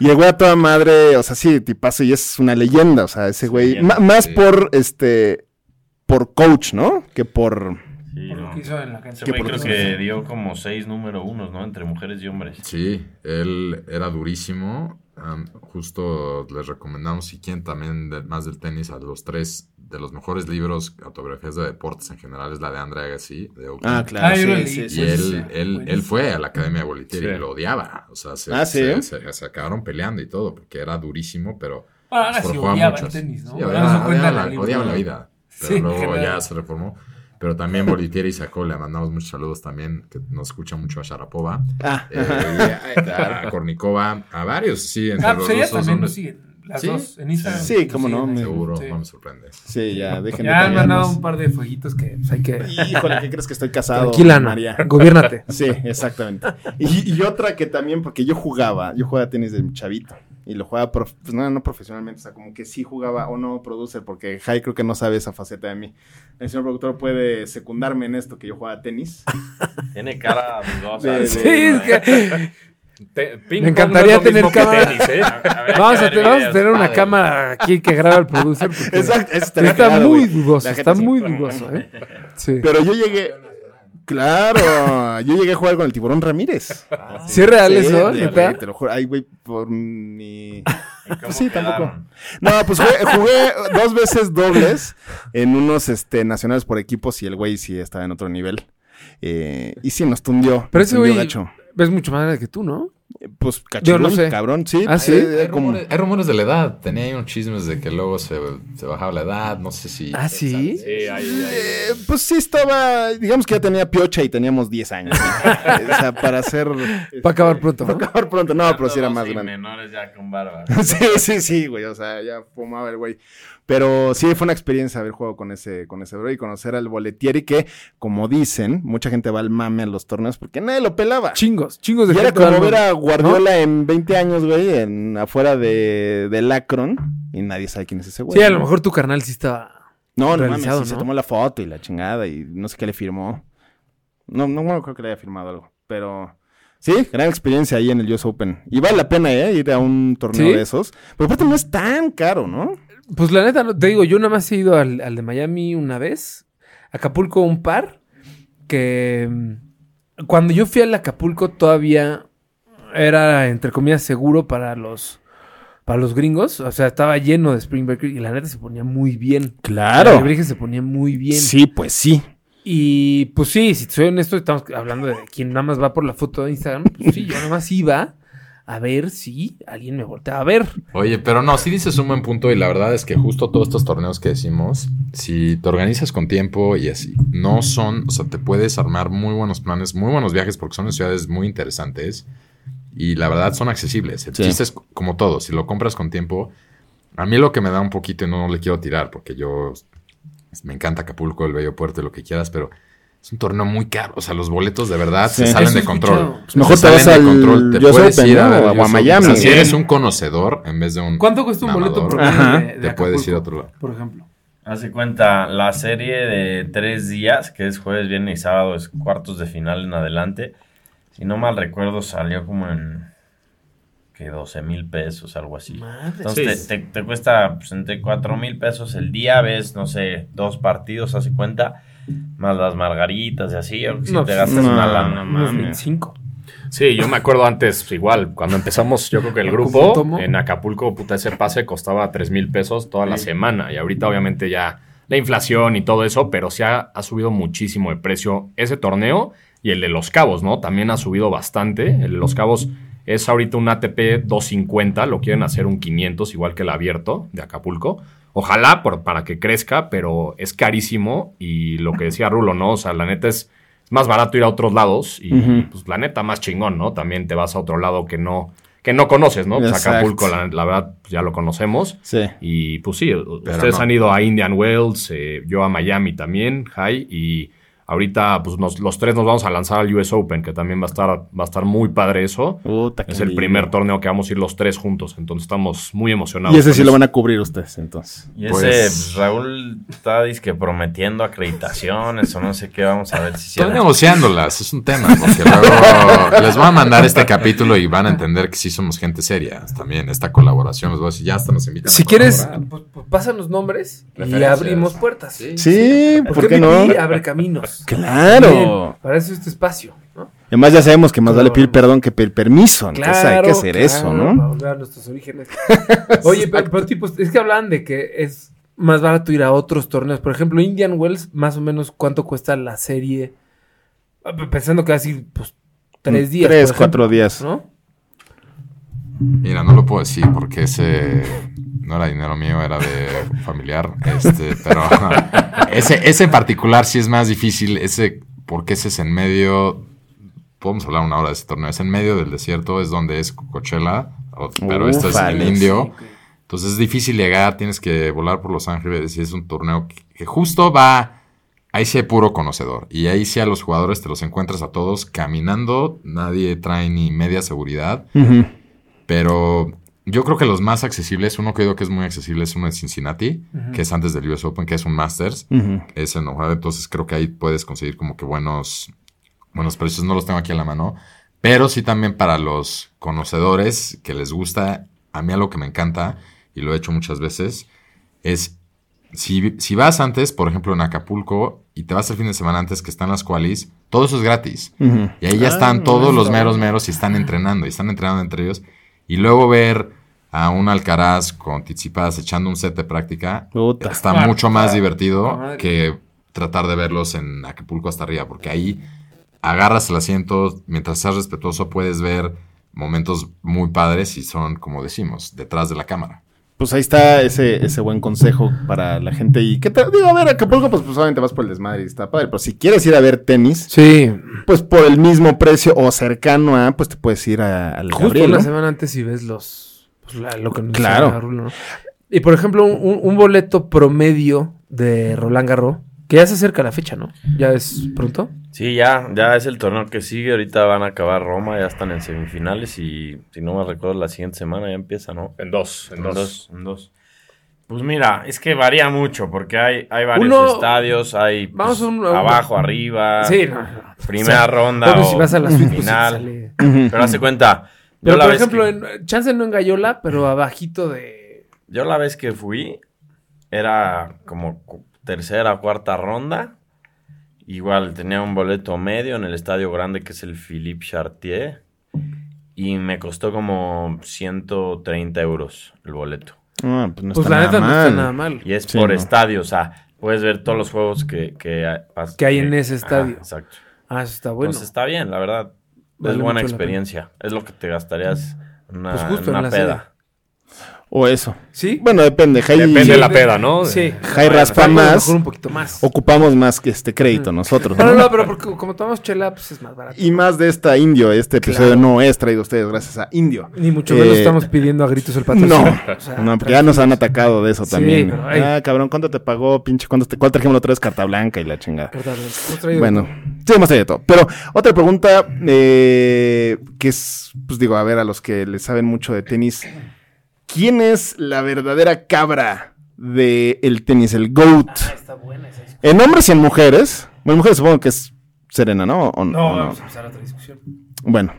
Y el güey a toda madre, o sea, sí, tipazo, y es una leyenda, o sea, ese güey. Leyenda, más sí. por, este, por coach, ¿no? Que por... Sí, Por lo no. que hizo en la por creo que dio como seis número unos, ¿no? Entre mujeres y hombres. Sí, él era durísimo. Am, justo les recomendamos, si quieren también de- más del tenis, a los tres de los mejores libros, autobiografías de deportes en general, es la de Andre Agassi, de. Ah, claro, Ah, sí, sí, Y sí, él, sí. él, él fue a la Academia de Bolitieri Sí. y lo odiaba. O sea, se, Ah, ¿sí? se, se- se acabaron peleando y todo, porque era durísimo, pero Ah, ahora sí jugaba odiaba el tenis, ¿no? Odiaba, odiaba la, odiaba la vida. Pero Sí, luego ya se reformó. Pero también Bolitieri sacó, le mandamos muchos saludos también, que nos escucha mucho a Sharapova. Ah, Eh, a, a Kornikova, a varios, sí, entre Ah, los pues rusos también son- nos siguen. Las ¿Sí? dos en Instagram. Sí, cómo no. Seguro, Sí. no me sorprende. sí, ya, dejen Ya han mandado un par de fueguitos que pues, hay que. Híjole, ¿qué crees que estoy casado? Tranquila. María? Gobiérnate. Sí, exactamente. Y, y otra que también, porque yo jugaba, yo jugaba tenis de chavito. Y lo jugaba, prof- pues no, no profesionalmente, o sea, como que sí jugaba o no producer, porque Jai creo que no sabe esa faceta de mí. El señor productor puede secundarme en esto, que yo jugaba tenis. <laughs> Tiene cara dudosa. De- de- Sí, es que Te- ping Me encantaría no tener cámara. tenis, ¿eh? vamos a, ver te- vamos a videos, tener una cámara aquí que graba el producer. Exacto, Está muy dudoso, está muy dudoso, ¿eh? Sí. Pero yo llegué. Claro, yo llegué a jugar con el tiburón Ramírez. ¿Sí es real Sí, eso, neta? Te lo juro. Ay, güey, por mi. ¿Y cómo Pues sí, tampoco. No, pues jugué, jugué dos veces dobles en unos este, nacionales por equipos y el güey sí estaba en otro nivel. Eh, y sí, nos tundió. Pero nos ese tundió güey gacho. es mucho más grande que tú, ¿no? Pues cachorro, no sé. cabrón, sí. ¿Ah, sí? eh, Hay rumores, hay rumores de la edad. Tenía ahí unos chismes de que luego se, se bajaba la edad. No sé si. ¿Ah, sí? Sí, ahí, ahí. Eh, pues sí estaba, digamos que ya tenía piocha y teníamos 10 años. <laughs> o sea, para hacer... Para acabar pronto, Para acabar pronto, no, pero sí era más grande. menores ya con barba. <laughs> Sí, sí, sí, güey, o sea, ya fumaba el güey. Pero sí fue una experiencia haber jugado con ese, con ese bro y conocer al boletieri que, como dicen, mucha gente va al mame a los torneos porque nadie lo pelaba. Chingos, chingos de Y era como ver a Guardiola en 20 años, güey, en, afuera de, del Akron y nadie sabe quién es ese güey. Sí, a lo mejor tu carnal sí estaba... No, no mames, sí, se ¿no? tomó la foto y la chingada y no sé qué le firmó. No, no, bueno, creo que le haya firmado algo, pero... Sí, gran experiencia ahí en el US Open. Y vale la pena, ¿eh? Ir a un torneo ¿Sí? de esos. Pero aparte no es tan caro, ¿no? Pues la neta, te digo, yo nada más he ido al, al de Miami una vez, Acapulco un par, que mm, cuando yo fui al Acapulco todavía era, entre comillas, seguro para los, para los gringos. O sea, estaba lleno de Spring Break y la neta se ponía muy bien. Claro. El alebrije se ponía muy bien. Sí, pues sí. Y pues sí, si soy honesto, estamos hablando de quien nada más va por la foto de Instagram. Pues sí, yo nada más iba a ver si alguien me volteaba a ver. Oye, pero no, sí dices un buen punto y la verdad es que justo todos estos torneos que decimos, si te organizas con tiempo y así, no son, o sea, te puedes armar muy buenos planes, muy buenos viajes porque son en ciudades muy interesantes y la verdad son accesibles. El Sí. chiste es como todo, si lo compras con tiempo, a mí lo que me da un poquito y no le quiero tirar porque yo me encanta Acapulco, el Bello Puerto, lo que quieras, pero es un torneo muy caro. O sea, los boletos de verdad Sí. se salen Eso de control. Pues mejor Se te vas de al control. Te US puedes Open, ir a. Miami. O sea, si eres un conocedor en vez de un. ¿Cuánto cuesta un boleto Ajá. de, de Te puedes ir a otro lado. Por ejemplo. Hace cuenta, la serie de tres días, que es jueves, viernes y sábado, es cuartos de final en adelante. Si no mal recuerdo, salió como en que 12 mil pesos, algo así. Madre. Entonces te, te- te cuesta pues, entre 4 mil pesos el día, ves, no sé, dos partidos, hace cuenta, más las margaritas y así, si No, te pues, gastas no, una no lana. Unos 25. Sí, yo me acuerdo antes, igual, cuando empezamos, yo creo que el ¿Cómo grupo en Acapulco, puta, ese pase costaba 3 mil pesos toda la semana. Y ahorita, obviamente, ya la inflación y todo eso, pero sí ha, ha subido muchísimo de precio ese torneo y el de Los Cabos, ¿no? También ha subido bastante. El de Los Cabos es ahorita un ATP 250, lo quieren hacer un 500, igual que el abierto de Acapulco. Ojalá por, para que crezca, pero es carísimo. Y lo que decía Rulo, ¿no? O sea, la neta es es más barato ir a otros lados y pues la neta más chingón, ¿no? También te vas a otro lado que no que no conoces, ¿no? Pues. Acapulco, la, la verdad, pues, ya lo conocemos. Sí. Y pues sí, ustedes no. han ido a Indian Wells, eh, yo a Miami también, High, y ahorita pues nos- los tres nos vamos a lanzar al US Open, que también va a estar, va a estar muy padre eso. Puta, qué Es el lindo. primer torneo que vamos a ir los tres juntos, entonces estamos muy emocionados. Y ese sí lo van a cubrir ustedes, entonces. Y ese, Pues- pues, Raúl está dizque prometiendo acreditaciones o no sé qué, vamos a ver si Estoy cierra. negociándolas, es un tema, porque luego les voy a mandar este capítulo y van a entender que sí somos gente seria. También esta colaboración, les voy a decir, ya hasta nos invitan. Si a quieres, pues, pues, pásanos nombres y abrimos puertas. Sí. Sí, ¿por qué no? MVP abre caminos. Claro. Bien, para eso este espacio, ¿no? Además ya sabemos que más vale Claro. pedir perdón que pedir permiso. Entonces hay Claro, que hacer claro, eso, Para ¿no? volver a nuestros orígenes. <laughs> Oye, pero, pero, tipo, es que hablan de que es más barato ir a otros torneos. Por ejemplo, Indian Wells, más o menos, ¿cuánto cuesta la serie? Ah, Pensando que va a decir, pues, tres días. Mm, Tres, por ejemplo, cuatro días. ¿No? Mira, no lo puedo decir porque ese no era dinero mío, era de <laughs> familiar. Este, pero <laughs> ese, ese en particular sí es más difícil. Ese, porque ese es en medio. Podemos hablar una hora de ese torneo. Es en medio del desierto, es donde es Coachella, o- pero esto es en indio. Entonces es difícil llegar, tienes que volar por Los Ángeles y es un torneo que, que justo va. Ahí sí hay puro conocedor. Y ahí sí a los jugadores te los encuentras a todos caminando. Nadie trae ni media seguridad. Pero Yo creo que los más accesibles, uno que digo que es muy accesible es uno de Cincinnati, que es antes del US Open, que es un Masters. Es enojado, entonces creo que ahí puedes conseguir como que buenos, buenos precios. No los tengo aquí en la mano, pero sí también para los conocedores que les gusta, a mí algo que me encanta, y lo he hecho muchas veces, es si, si vas antes, por ejemplo, en Acapulco, y te vas el fin de semana antes que están las qualis, todo eso es gratis. Y ahí ya Ah, están no, todos los meros meros y están entrenando, y están entrenando entre ellos. Y luego ver a un Alcaraz con Tsitsipas echando un set de práctica, Puta. está mucho más divertido que tratar de verlos en Acapulco hasta arriba, porque ahí agarras el asiento, mientras seas respetuoso puedes ver momentos muy padres y son, como decimos, detrás de la cámara. Pues ahí está ese, ese buen consejo para la gente. Y qué te digo, a ver, Acapulco, pues, pues obviamente vas por el desmadre y está padre. Pero si quieres ir a ver tenis, Sí. pues por el mismo precio o cercano a, pues te puedes ir a- al Justo Gabriel, una ¿no? semana antes si ves los... pues, la- lo que nos Claro. Rulo, ¿no? Y por ejemplo, un, boleto promedio de Roland Garros, que ya se acerca la fecha, ¿no? Ya es pronto. Sí, ya, ya es el torneo que sigue. Ahorita van a acabar Roma, ya están en semifinales y si no me recuerdo la siguiente semana ya empieza, ¿no? En dos, en En dos. dos, en dos. Pues mira, es que varía mucho porque hay, hay varios Uno- estadios, hay pues, Vamos a un- a un- abajo, arriba, Sí, no, no. primera O sea, ronda Bueno, o si vas a la suite, pues, final. Pero hace cuenta, Pero por ejemplo, que, en, chance no en Gallola, pero abajito de... yo la vez que fui era como tercera o cuarta ronda. Igual tenía un boleto medio en el estadio grande que es el Philippe Chartier. Y me costó como 130 euros el boleto. Ah, pues no Pues está la neta no está nada mal. Y es Sí, por no. estadio, o sea, puedes ver todos los juegos que, que, hay- pas- Que hay en ese estadio. exacto. Ah, eso está bueno. Entonces está bien, la verdad. Vale es buena experiencia. Es lo que te gastarías en una, Pues justo en una en la peda. O eso. ¿Sí? Bueno, depende. Depende Sí, de la de- peda, ¿no? Sí. Jai Bueno, raspa más. mejor un poquito más. Ocupamos más que este crédito nosotros. No, ¿no? no, no, pero porque como tomamos chela, pues es más barato. Y más de esta Indio. Este episodio Claro. no es traído a ustedes gracias a Indio. Ni mucho menos Eh, estamos pidiendo a gritos el patrocinio. No, O sea, no, porque ya nos han atacado de eso Sí, también. pero, ay. Ah, cabrón, ¿cuánto te pagó, pinche? ¿Cuánto te, ¿Cuál trajimos la otra vez? Carta blanca y la chingada. Perdón, hemos traído- Bueno, sí, hemos traído todo. Pero otra pregunta eh, que es, pues digo, a ver, a los que le saben mucho de tenis. ¿Quién es la verdadera cabra del tenis, el GOAT? Ah, está buena esa discusión. En hombres y en mujeres. Bueno, en mujeres supongo que es Serena, ¿no? ¿O- No, o vamos a empezar otra discusión. Bueno.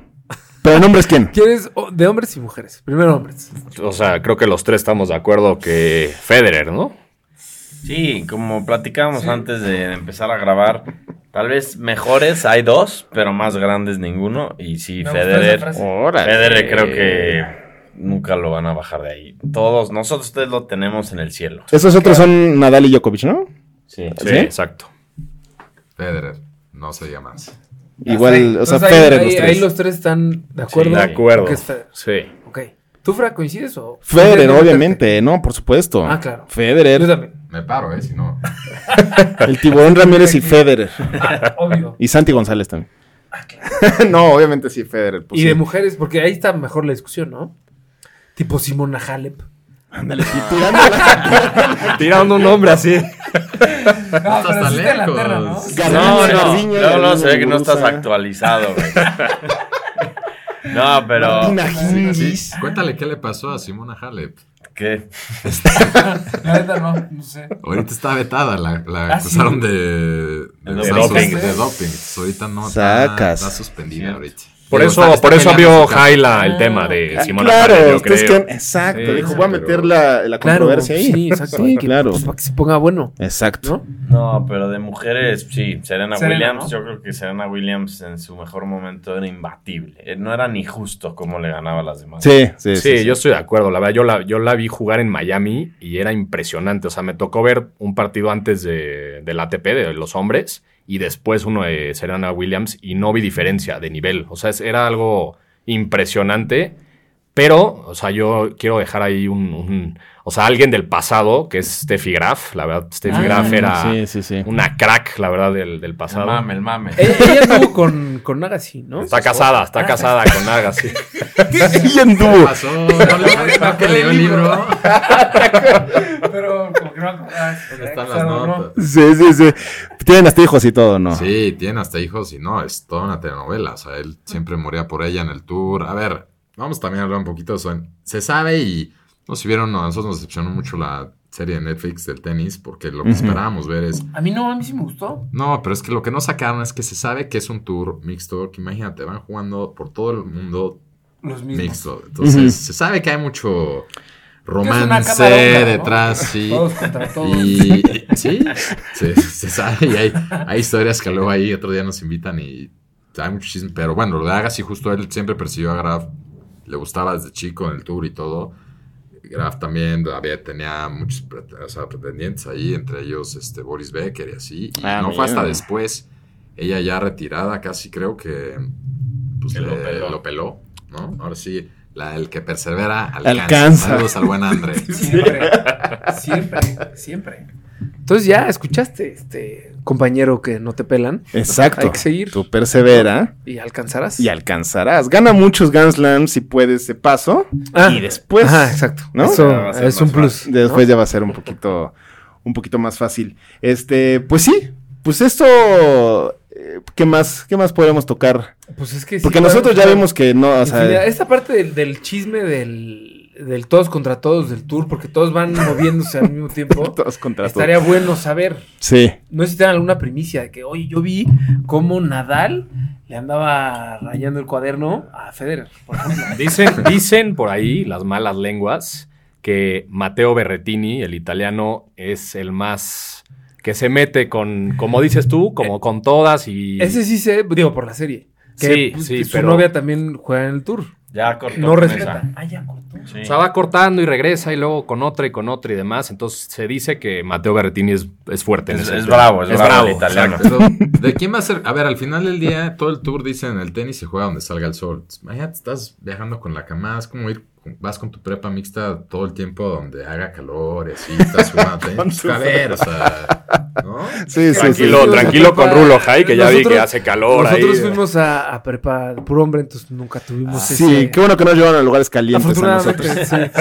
Pero en hombres, ¿quién? ¿Quieres o- de hombres y mujeres? Primero hombres. O sea, creo que los tres estamos de acuerdo que Federer, ¿no? Sí, como platicábamos antes de empezar a grabar, tal vez mejores hay dos, pero más grandes ninguno. Y sí, Me Federer. Federer creo que nunca lo van a bajar de ahí. Todos, nosotros ustedes lo tenemos en el cielo. Esos otros son Nadal y Djokovic, ¿no? Sí. Sí, ¿Sí? exacto. Federer, no se diga más. Igual, o sea, ahí- Federer ahí, los ahí tres. los tres están de acuerdo. de acuerdo. Que es Federer. Sí. Ok. ¿Tú, Fra, coincides o...? Federer, obviamente, no, por supuesto. Ah, claro. Yo Federer, también. Me paro, ¿eh? Si no. <laughs> el tiburón Ramírez y <laughs> Federer. Ah, <laughs> obvio. Y Santi González también. no, obviamente sí, Federer. pues y sí. de mujeres, porque ahí está mejor la discusión, ¿no? Tipo Simona Halep. Ándale, y tirándola. <laughs> Tirando un nombre así. No, pero sí la terna, ¿no? No, no, no, no, se ve que no estás actualizado, güey. <laughs> No, pero... Hingis. Cuéntale qué le pasó a Simona Halep. ¿Qué? <laughs> La neta no, no sé. Ahorita está vetada, la, la Ah, acusaron de, De doping. sus- de doping. Entonces, ahorita no está suspendida ahorita. Por eso, está- está por eso vio. Jaila el tema de Ah, Simona claro, yo creen- exacto, Sí, dijo, voy a meter la, la Claro, controversia ahí. sí, exacto. Sí, Para que- claro. pues, para que se ponga bueno, Exacto. ¿no? No, pero de mujeres, sí, Serena, Serena, Williams, ¿no? yo creo que Serena Williams en su mejor momento era imbatible. Eh, No era ni justo cómo le ganaba a las demás. Sí, sí, Sí, sí. yo estoy de acuerdo. La verdad, yo la, yo la vi jugar en Miami y era impresionante. O sea, me tocó ver un partido antes de, del ATP, de los hombres, y después uno de Serena Williams, y no vi diferencia de nivel. O sea, es- era algo impresionante. Pero, o sea, yo quiero dejar ahí un, un- O sea, alguien del pasado, que es Steffi Graf. La verdad, Steffi Ah, Graf era Sí, sí, sí. una crack, la verdad, del, del El pasado. mame, el mame. Ella, ella anduvo con, con Agassi, ¿no? Está casada, está casada con Agassi. <laughs> Y ¿Qué pasó? ¿No le- <laughs> no que leyó el libro? <laughs> Pero no ¿Dónde están las notas? Sí, sí, sí. Tienen hasta hijos y todo, ¿no? Sí, tiene hasta hijos y no, es toda una telenovela. O sea, él siempre moría por ella en el tour. A ver, vamos también a hablar un poquito de eso. Se sabe y no si vieron, a nosotros nos decepcionó mucho la serie de Netflix del tenis porque lo que esperábamos ver es... A mí no, a mí sí me gustó. No, pero es que lo que no sacaron es que se sabe que es un tour mixto, que imagínate, van jugando por todo el mundo Los mismos. mixto. Entonces, se sabe que hay mucho romance detrás, <laughs> sí. Todos contra todos. Y sí, se, se sabe y hay, hay historias que luego ahí otro día nos invitan y hay mucho chisme. Pero bueno, lo de Agassi, justo él siempre persiguió a Graf, le gustaba desde chico en el tour y todo. Graf también había, tenía muchos pre- o sea, pretendientes ahí, entre ellos este, Boris Becker y así. Y Ah, no fue hasta después, ella ya retirada, casi creo que, pues, Que le- lo lo, peló. peló. ¿no? Ahora sí, la, el que persevera alcanza. Alcanza. Saludos al buen André. <laughs> Siempre, siempre, siempre. Entonces ya escuchaste, este compañero que no te pelan. Exacto. Hay que seguir. Tú persevera Y alcanzarás. y alcanzarás. Gana muchos Grand Slams si puedes de paso. Ah, y después, Ajá, exacto. ¿no? Eso es un plus. Después ya va a ser un poquito, un poquito más fácil. Este, pues sí, pues esto, eh, ¿qué más, qué más podemos tocar? Pues es que sí, Porque nosotros ya podemos vimos que no, o sea. Esta parte del, del chisme del, del todos contra todos del tour, porque todos van <laughs> moviéndose al mismo tiempo. <laughs> todos contra todos. Estaría bueno saber. Sí, No sé si tienen alguna primicia de que, oye, yo vi cómo Nadal le andaba rayando el cuaderno a Federer, por ejemplo. <laughs> Dicen, dicen por ahí las malas lenguas que Matteo Berretini, el italiano, es el más que se mete con, como dices tú, como con todas y Ese sí sé, digo, por la serie. Que, Sí, pues, sí, su pero- novia también juega en el tour. Ya cortó. No respeta. Ah, ya cortó. Sí. o sea, va cortando y regresa y luego con otra y con otra y demás. Entonces se dice que Matteo Berretini es, es fuerte en Es- ese es bravo, es bravo el italiano. Pero, ¿de quién va a ser? A ver, al final del día, todo el tour dice en el tenis se juega donde salga el sol. Imagínate, estás viajando con la cama, es como ir, vas con tu prepa mixta todo el tiempo donde haga calor y así, <laughs> estás jugando tu a ver, o sea, ¿no? sí, sí, sí. Tranquilo, Sí, tranquilo con Rulo Jai, que ya vi nosotros- que hace calor Nosotros ahí. fuimos a, a prepa de puro hombre, entonces nunca tuvimos Sí, ese... qué bueno que nos llevaron a lugares calientes a nosotros.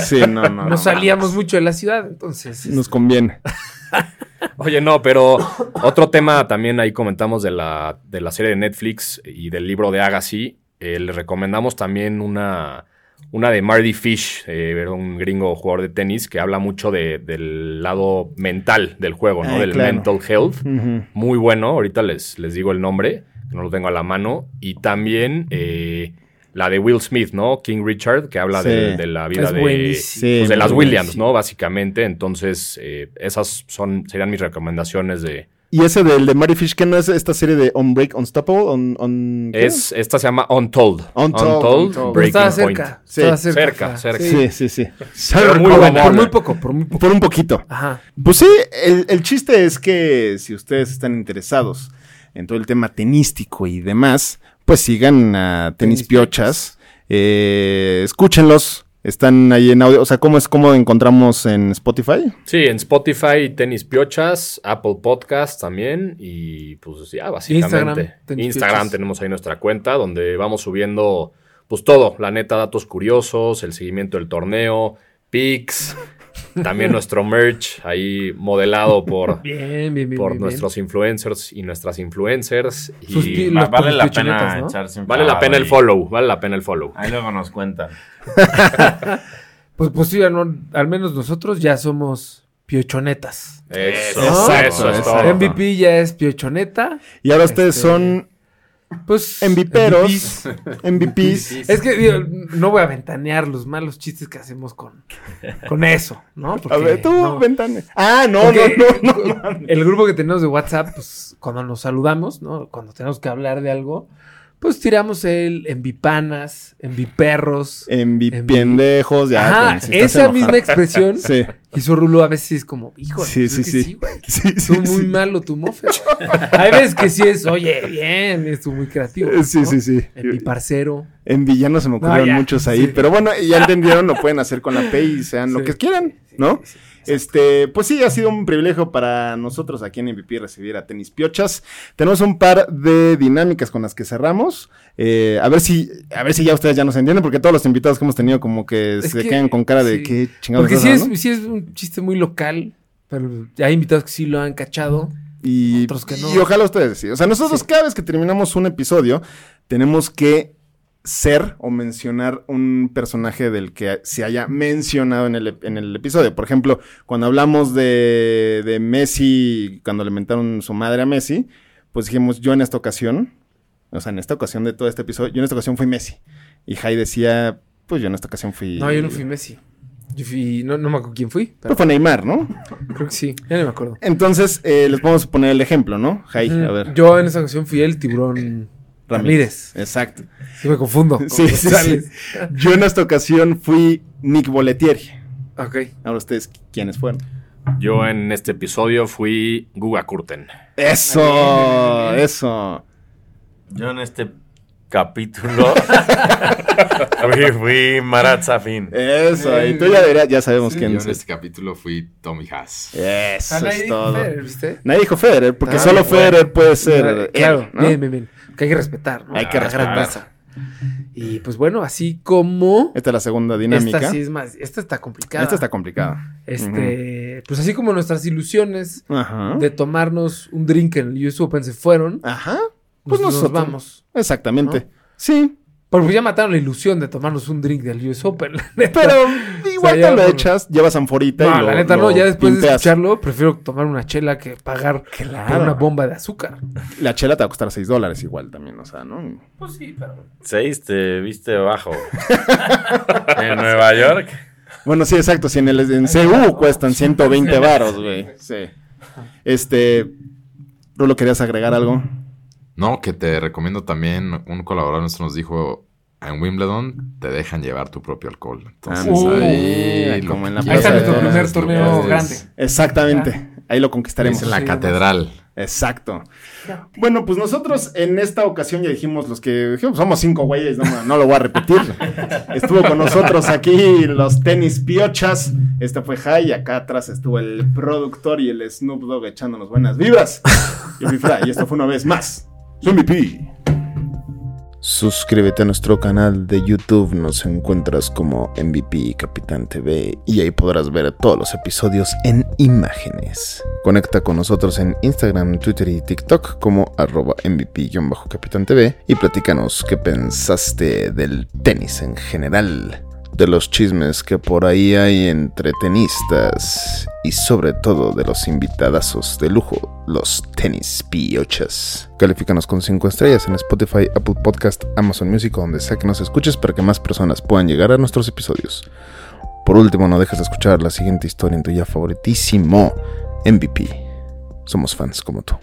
Sí, no, no. No salíamos mucho de la ciudad, entonces... Nos conviene. <laughs> Oye, no, pero otro tema también ahí comentamos de la, de la serie de Netflix y del libro de Agassi. Eh, le recomendamos también una, una de Marty Fish, eh, un gringo jugador de tenis, que habla mucho de- del lado mental del juego, ¿no? Ah, del claro. mental health. Muy bueno, ahorita les, les digo el nombre, que no lo tengo a la mano. Y también eh, la de Will Smith, ¿no? King Richard, que habla Sí. de, de la vida Es de, pues, de las Williams. ¿no? Básicamente. Entonces, eh, esas son, serían mis recomendaciones de... Y ese del de Mary Fish, ¿qué no es esta serie de On Break, Unstoppable? On, on, ¿qué? Es, esta se llama Untold. Untold, Untold. Pero Breaking estaba Point. cerca. Sí, estaba cerca. cerca, cerca. Sí, sí, sí. Pero muy Por, por muy poco, por muy poco. Por un poquito. Ajá. Pues sí, el, el chiste es que si ustedes están interesados en todo el tema tenístico y demás, pues sigan a Tenis Tenis Piochas, eh, escúchenlos, están ahí en audio, o sea, ¿cómo es cómo encontramos en Spotify? Sí, en Spotify, Tenis Piochas, Apple Podcast también y pues ya, básicamente. Instagram, Tenis Instagram Piochas. tenemos ahí nuestra cuenta donde vamos subiendo pues todo, la neta, datos curiosos, el seguimiento del torneo, pics, también nuestro merch ahí modelado por, <laughs> Bien, bien, bien. por bien, nuestros influencers y nuestras influencers. Y Sus Va- vale la pena ¿no? echarse un vale la pena el follow, vale la pena el follow. Ahí luego nos cuentan. <laughs> Pues, pues sí, no, al menos nosotros ya somos piochonetas. Eso, eso es exacto. todo. MVP ya es piochoneta. Y ahora ustedes Este, son Pues. MVPeros, MVPs. MVPs. Es que digo, no voy a ventanear los malos chistes que hacemos con, con eso, ¿no? A ver, tú, no. Ah, no, Porque no, no, no. El grupo que tenemos de WhatsApp, pues cuando nos saludamos, ¿no? Cuando tenemos que hablar de algo, pues tiramos el envipanas, enviperros. MVPendejos, ya. Ajá, cuando se estás esa enojado. misma expresión <laughs> Sí, hizo Rulo a veces es como, hijo, Sí, sí, sí. güey. sí, sí. Muy sí. malo tu mofe. Hay veces que sí es, oye, bien, estuvo muy creativo. Eh, Sí, ¿no? sí, sí. En mi parcero. En villanos se me ocurrieron ya, muchos ahí, sí. pero bueno, ya entendieron, lo pueden hacer con la P y sean lo Sí. que quieran, ¿no? Este, pues sí, ha sido un privilegio para nosotros aquí en MVP recibir a Tenis Piochas. Tenemos un par de dinámicas con las que cerramos. Eh, a ver si, a ver si ya ustedes ya nos entienden, porque todos los invitados que hemos tenido como que Es se que- quedan con cara de sí. qué chingados Porque sí es, hablando?" sí es un chiste muy local, pero hay invitados que sí lo han cachado. y, otros que no. y ojalá ustedes sí. O sea, nosotros cada vez que terminamos un episodio, tenemos que ser o mencionar un personaje del que se haya mencionado en el, en el episodio. Por ejemplo, cuando hablamos de, de Messi, cuando le mentaron su madre a Messi, pues dijimos yo en esta ocasión, o sea, en esta ocasión de todo este episodio, yo en esta ocasión fui Messi. Y Jai decía, pues yo en esta ocasión fui... No, yo no fui Messi. Yo fui, no, no me acuerdo quién fui, pero Pues fue Neymar, ¿no? creo que sí, ya no me acuerdo. Entonces, eh, les podemos poner el ejemplo, ¿no? Jai, a ver. Yo en esa ocasión fui el tiburón Ramírez. Exacto. Sí me confundo. con <laughs> Sí, sí, sí. Yo en esta ocasión fui Nick Boletieri. Ok. Ahora ustedes, ¿quiénes fueron? Yo en este episodio fui Guga Kurten. Eso, eso. Yo en este capítulo <laughs> fui, fui Marat Safin. Eso, y tú ya, deberías- ya sabemos quién Yo es. en este capítulo fui Tommy Haas. Eso Ah, nadie es dijo todo. Federer, ¿viste? Nadie dijo Federer, porque Ah, solo bueno. Federer puede ser. él, Claro, ¿no? bien, bien, bien. Que hay que respetar, ¿no? Hay que respetar. Y pues bueno, así como. Esta es la segunda dinámica. Esta sí es más. Esta está complicada. Esta está complicada. Este. Pues así como nuestras ilusiones de tomarnos un drink en el US Open se fueron. Ajá. Pues Pues nos nosotros. vamos. Exactamente. Sí. Porque ya mataron la ilusión de tomarnos un drink del US Open. <laughs> Pero igual O sea, te lo por- echas, llevas anforita y No, lo la neta lo no, ya después de escucharlo, prefiero tomar una chela que pagar por una bomba de azúcar. La chela te va a costar 6 dólares igual también, o sea, ¿no? Pues sí, pero. Seis te viste bajo. <laughs> en Nueva York. Bueno, sí, exacto. Si en el en CU cuestan 120 varos, güey. Sí. Este. Rulo, ¿querías agregar algo? No, que te recomiendo también, un colaborador nuestro nos dijo, en Wimbledon te dejan llevar tu propio alcohol. Entonces Uh, ahí, como en la que Ahí está quieras, nuestro primer torneo grande. Exactamente. Ahí lo Es conquistaremos. en la Sí, catedral. Exacto. Bueno, pues nosotros en esta ocasión ya dijimos los que dijimos, somos cinco güeyes, no, no lo voy a repetir. <laughs> Estuvo con nosotros aquí los tenis piochas. Este fue Jai, y acá atrás estuvo el productor y el Snoop Dogg echándonos buenas vibras. Fra, y esto fue una vez más. Soy mi pi. Suscríbete a nuestro canal de YouTube, nos encuentras como MVP Capitán TV y ahí podrás ver todos los episodios en imágenes. Conecta con nosotros en Instagram, Twitter y TikTok como arroba MVP-Capitán TV y platícanos qué pensaste del tenis en general, de los chismes que por ahí hay entre tenistas y sobre todo de los invitadazos de lujo, los tenis piochas. Califícanos con 5 estrellas en Spotify, Apple Podcast, Amazon Music o donde sea que nos escuches para que más personas puedan llegar a nuestros episodios. Por último, no dejes de escuchar la siguiente historia en tu ya favoritísimo MVP. Somos fans como tú.